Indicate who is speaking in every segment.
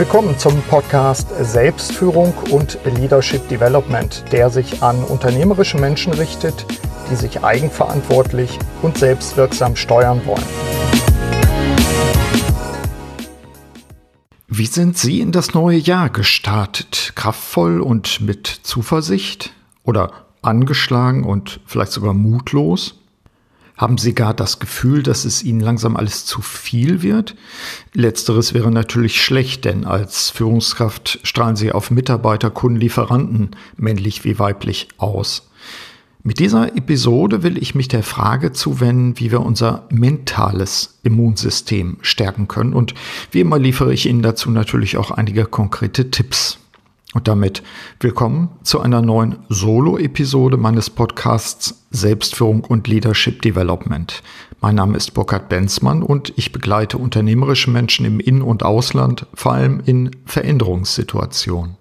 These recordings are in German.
Speaker 1: Willkommen zum Podcast Selbstführung und Leadership Development, der sich an unternehmerische Menschen richtet, die sich eigenverantwortlich und selbstwirksam steuern wollen.
Speaker 2: Wie sind Sie in das neue Jahr gestartet? Kraftvoll und mit Zuversicht? Oder angeschlagen und vielleicht sogar mutlos? Haben Sie gar das Gefühl, dass es Ihnen langsam alles zu viel wird? Letzteres wäre natürlich schlecht, denn als Führungskraft strahlen Sie auf Mitarbeiter, Kunden, Lieferanten, männlich wie weiblich, aus. Mit dieser Episode will ich mich der Frage zuwenden, wie wir unser mentales Immunsystem stärken können. Und wie immer liefere ich Ihnen dazu natürlich auch einige konkrete Tipps. Und damit willkommen zu einer neuen Solo-Episode meines Podcasts Selbstführung und Leadership Development. Mein Name ist Burkhard Benzmann und ich begleite unternehmerische Menschen im In- und Ausland, vor allem in Veränderungssituationen.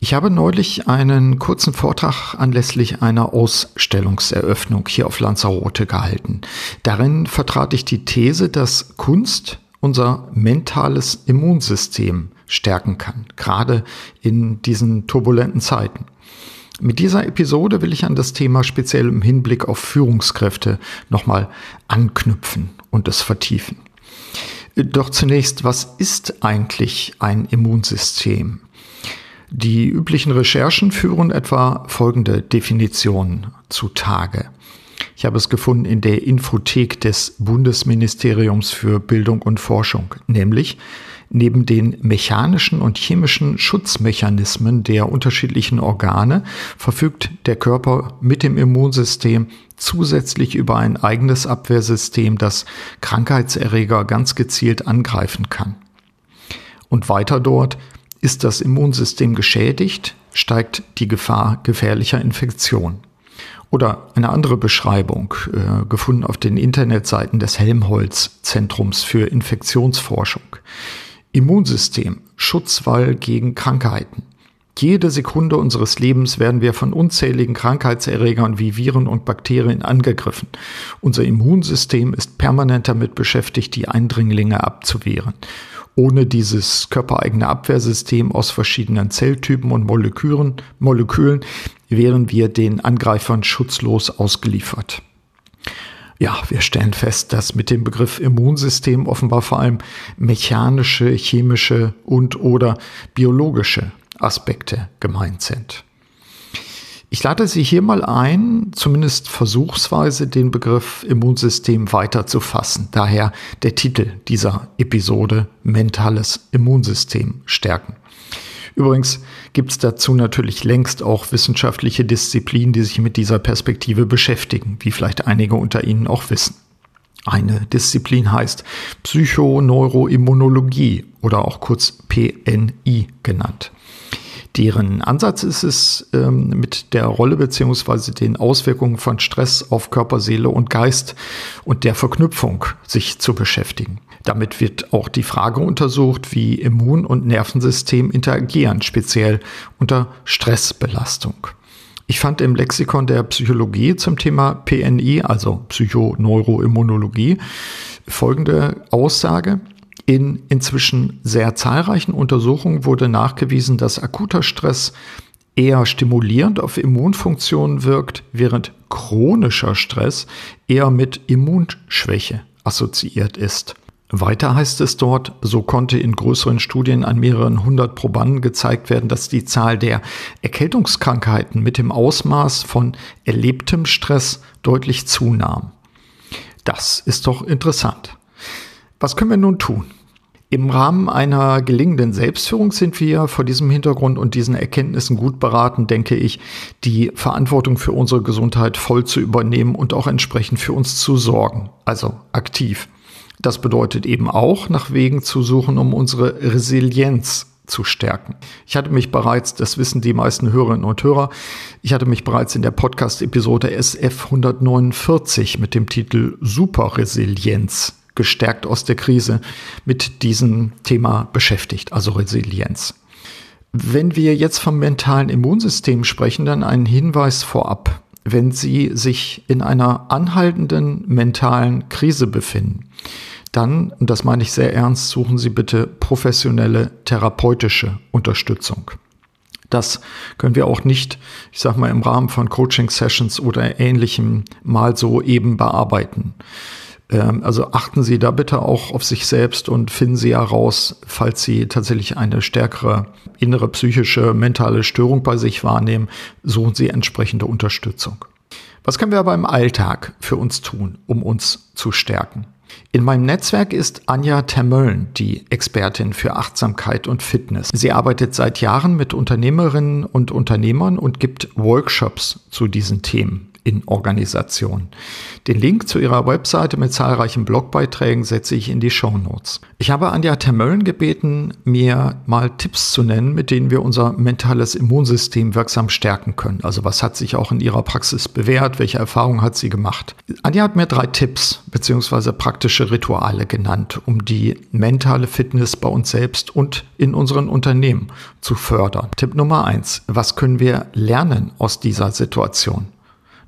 Speaker 2: Ich habe neulich einen kurzen Vortrag anlässlich einer Ausstellungseröffnung hier auf Lanzarote gehalten. Darin vertrat ich die These, dass Kunst unser mentales Immunsystem stärken kann, gerade in diesen turbulenten Zeiten. Mit dieser Episode will ich an das Thema speziell im Hinblick auf Führungskräfte nochmal anknüpfen und es vertiefen. Doch zunächst, was ist eigentlich ein Immunsystem? Die üblichen Recherchen führen etwa folgende Definition zutage. Ich habe es gefunden in der Infothek des Bundesministeriums für Bildung und Forschung, nämlich Neben den mechanischen und chemischen Schutzmechanismen der unterschiedlichen Organe verfügt der Körper mit dem Immunsystem zusätzlich über ein eigenes Abwehrsystem, das Krankheitserreger ganz gezielt angreifen kann. Und weiter dort ist das Immunsystem geschädigt, steigt die Gefahr gefährlicher Infektion. Oder eine andere Beschreibung, äh, gefunden auf den Internetseiten des Helmholtz-Zentrums für Infektionsforschung. Immunsystem, Schutzwall gegen Krankheiten. Jede Sekunde unseres Lebens werden wir von unzähligen Krankheitserregern wie Viren und Bakterien angegriffen. Unser Immunsystem ist permanent damit beschäftigt, die Eindringlinge abzuwehren. Ohne dieses körpereigene Abwehrsystem aus verschiedenen Zelltypen und Molekülen, Molekülen wären wir den Angreifern schutzlos ausgeliefert. Ja, wir stellen fest, dass mit dem Begriff Immunsystem offenbar vor allem mechanische, chemische und oder biologische Aspekte gemeint sind. Ich lade Sie hier mal ein, zumindest versuchsweise den Begriff Immunsystem weiter zu fassen. Daher der Titel dieser Episode Mentales Immunsystem stärken. Übrigens gibt es dazu natürlich längst auch wissenschaftliche Disziplinen, die sich mit dieser Perspektive beschäftigen, wie vielleicht einige unter Ihnen auch wissen. Eine Disziplin heißt Psychoneuroimmunologie oder auch kurz PNI genannt. Deren Ansatz ist es, ähm, mit der Rolle beziehungsweise den Auswirkungen von Stress auf Körper, Seele und Geist und der Verknüpfung sich zu beschäftigen. Damit wird auch die Frage untersucht, wie Immun- und Nervensystem interagieren, speziell unter Stressbelastung. Ich fand im Lexikon der Psychologie zum Thema PNI, also Psychoneuroimmunologie, folgende Aussage. In inzwischen sehr zahlreichen Untersuchungen wurde nachgewiesen, dass akuter Stress eher stimulierend auf Immunfunktionen wirkt, während chronischer Stress eher mit Immunschwäche assoziiert ist. Weiter heißt es dort, so konnte in größeren Studien an mehreren hundert Probanden gezeigt werden, dass die Zahl der Erkältungskrankheiten mit dem Ausmaß von erlebtem Stress deutlich zunahm. Das ist doch interessant. Was können wir nun tun? Im Rahmen einer gelingenden Selbstführung sind wir vor diesem Hintergrund und diesen Erkenntnissen gut beraten, denke ich, die Verantwortung für unsere Gesundheit voll zu übernehmen und auch entsprechend für uns zu sorgen, also aktiv. Das bedeutet eben auch, nach Wegen zu suchen, um unsere Resilienz zu stärken. Ich hatte mich bereits, das wissen die meisten Hörerinnen und Hörer, ich hatte mich bereits in der Podcast-Episode SF 149 mit dem Titel Superresilienz gestärkt aus der Krise mit diesem Thema beschäftigt, also Resilienz. Wenn wir jetzt vom mentalen Immunsystem sprechen, dann ein Hinweis vorab. Wenn Sie sich in einer anhaltenden mentalen Krise befinden, dann, und das meine ich sehr ernst, suchen Sie bitte professionelle therapeutische Unterstützung. Das können wir auch nicht, ich sag mal, im Rahmen von Coaching-Sessions oder ähnlichem mal so eben bearbeiten. Ähm, also achten Sie da bitte auch auf sich selbst und finden Sie heraus, falls Sie tatsächlich eine stärkere innere psychische, mentale Störung bei sich wahrnehmen, suchen Sie entsprechende Unterstützung. Was können wir aber im Alltag für uns tun, um uns zu stärken? In meinem Netzwerk ist Anja Termölln die Expertin für Achtsamkeit und Fitness. Sie arbeitet seit Jahren mit Unternehmerinnen und Unternehmern und gibt Workshops zu diesen Themen in Organisationen. Den Link zu ihrer Webseite mit zahlreichen Blogbeiträgen setze ich in die Show Notes. Ich habe Anja Termöllen gebeten, mir mal Tipps zu nennen, mit denen wir unser mentales Immunsystem wirksam stärken können. Also was hat sich auch in ihrer Praxis bewährt? Welche Erfahrungen hat sie gemacht? Anja hat mir drei Tipps bzw. praktische Rituale genannt, um die mentale Fitness bei uns selbst und in unseren Unternehmen zu fördern. Tipp Nummer eins. Was können wir lernen aus dieser Situation?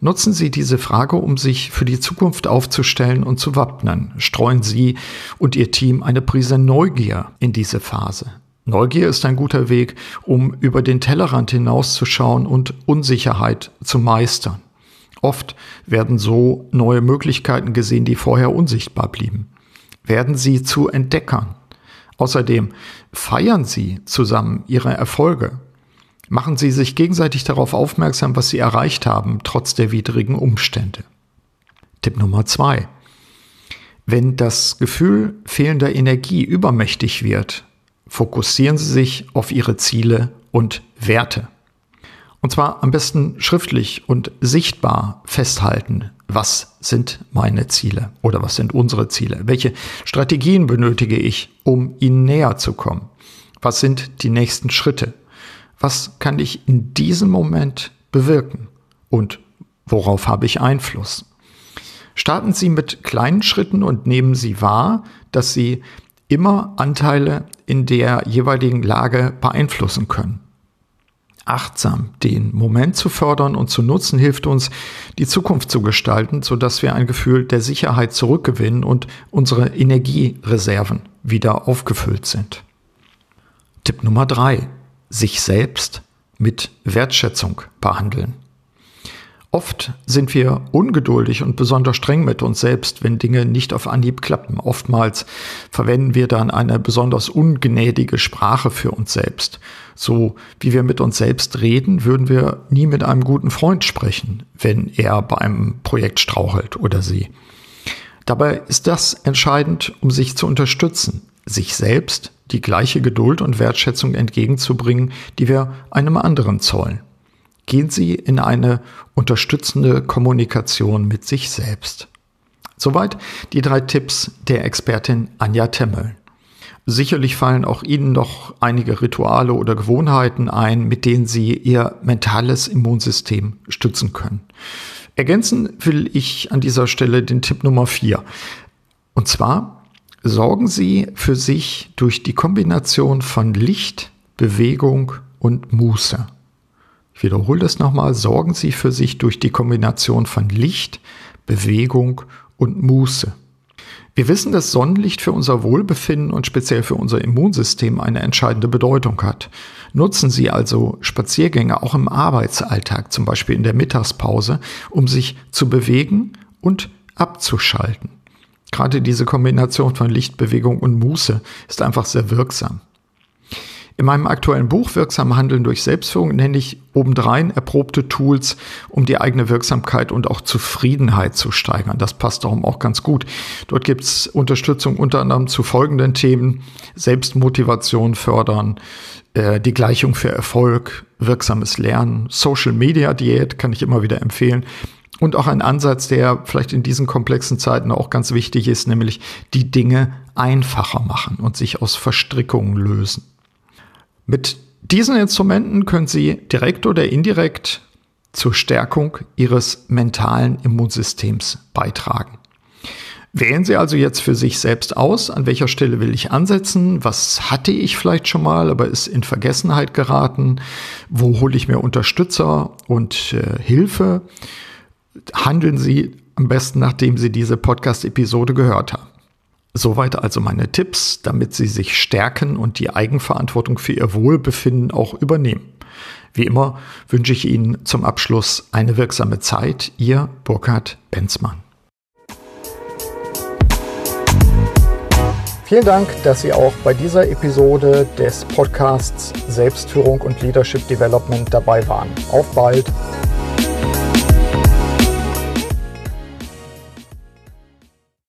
Speaker 2: Nutzen Sie diese Frage, um sich für die Zukunft aufzustellen und zu wappnen. Streuen Sie und Ihr Team eine Prise Neugier in diese Phase. Neugier ist ein guter Weg, um über den Tellerrand hinauszuschauen und Unsicherheit zu meistern. Oft werden so neue Möglichkeiten gesehen, die vorher unsichtbar blieben. Werden Sie zu Entdeckern. Außerdem feiern Sie zusammen Ihre Erfolge. Machen Sie sich gegenseitig darauf aufmerksam, was Sie erreicht haben, trotz der widrigen Umstände. Tipp Nummer zwei. Wenn das Gefühl fehlender Energie übermächtig wird, fokussieren Sie sich auf Ihre Ziele und Werte. Und zwar am besten schriftlich und sichtbar festhalten, was sind meine Ziele oder was sind unsere Ziele? Welche Strategien benötige ich, um ihnen näher zu kommen? Was sind die nächsten Schritte? Was kann ich in diesem Moment bewirken und worauf habe ich Einfluss. Starten Sie mit kleinen Schritten und nehmen Sie wahr, dass Sie immer Anteile in der jeweiligen Lage beeinflussen können. Achtsam den Moment zu fördern und zu nutzen hilft uns, die Zukunft zu gestalten, sodass wir ein Gefühl der Sicherheit zurückgewinnen und unsere Energiereserven wieder aufgefüllt sind. Tipp Nummer drei: sich selbst mit Wertschätzung behandeln. Oft sind wir ungeduldig und besonders streng mit uns selbst, wenn Dinge nicht auf Anhieb klappen. Oftmals verwenden wir dann eine besonders ungnädige Sprache für uns selbst. So wie wir mit uns selbst reden, würden wir nie mit einem guten Freund sprechen, wenn er bei einem Projekt strauchelt oder sie. Dabei ist das entscheidend, um sich zu unterstützen, sich selbst die gleiche Geduld und Wertschätzung entgegenzubringen, die wir einem anderen zollen. Gehen Sie in eine unterstützende Kommunikation mit sich selbst. Soweit die drei Tipps der Expertin Anja Temmel. Sicherlich fallen auch Ihnen noch einige Rituale oder Gewohnheiten ein, mit denen Sie Ihr mentales Immunsystem stützen können. Ergänzen will ich an dieser Stelle den Tipp Nummer vier. Und zwar sorgen Sie für sich durch die Kombination von Licht, Bewegung und Muße. Ich wiederhole das nochmal, sorgen Sie für sich durch die Kombination von Licht, Bewegung und Muße. Wir wissen, dass Sonnenlicht für unser Wohlbefinden und speziell für unser Immunsystem eine entscheidende Bedeutung hat. Nutzen Sie also Spaziergänge auch im Arbeitsalltag, zum Beispiel in der Mittagspause, um sich zu bewegen und abzuschalten. Gerade diese Kombination von Lichtbewegung und Muße ist einfach sehr wirksam. In meinem aktuellen Buch Wirksam Handeln durch Selbstführung nenne ich obendrein erprobte Tools, um die eigene Wirksamkeit und auch Zufriedenheit zu steigern. Das passt darum auch ganz gut. Dort gibt es Unterstützung unter anderem zu folgenden Themen. Selbstmotivation fördern, äh, die Gleichung für Erfolg, wirksames Lernen, Social Media Diät kann ich immer wieder empfehlen. Und auch ein Ansatz, der vielleicht in diesen komplexen Zeiten auch ganz wichtig ist, nämlich die Dinge einfacher machen und sich aus Verstrickungen lösen. Mit diesen Instrumenten können Sie direkt oder indirekt zur Stärkung Ihres mentalen Immunsystems beitragen. Wählen Sie also jetzt für sich selbst aus, an welcher Stelle will ich ansetzen, was hatte ich vielleicht schon mal, aber ist in Vergessenheit geraten, wo hole ich mir Unterstützer und äh, Hilfe handeln Sie am besten, nachdem Sie diese Podcast-Episode gehört haben. Soweit also meine Tipps, damit Sie sich stärken und die Eigenverantwortung für Ihr Wohlbefinden auch übernehmen. Wie immer wünsche ich Ihnen zum Abschluss eine wirksame Zeit. Ihr Burkhard Benzmann.
Speaker 1: Vielen Dank, dass Sie auch bei dieser Episode des Podcasts Selbstführung und Leadership Development dabei waren. Auf bald!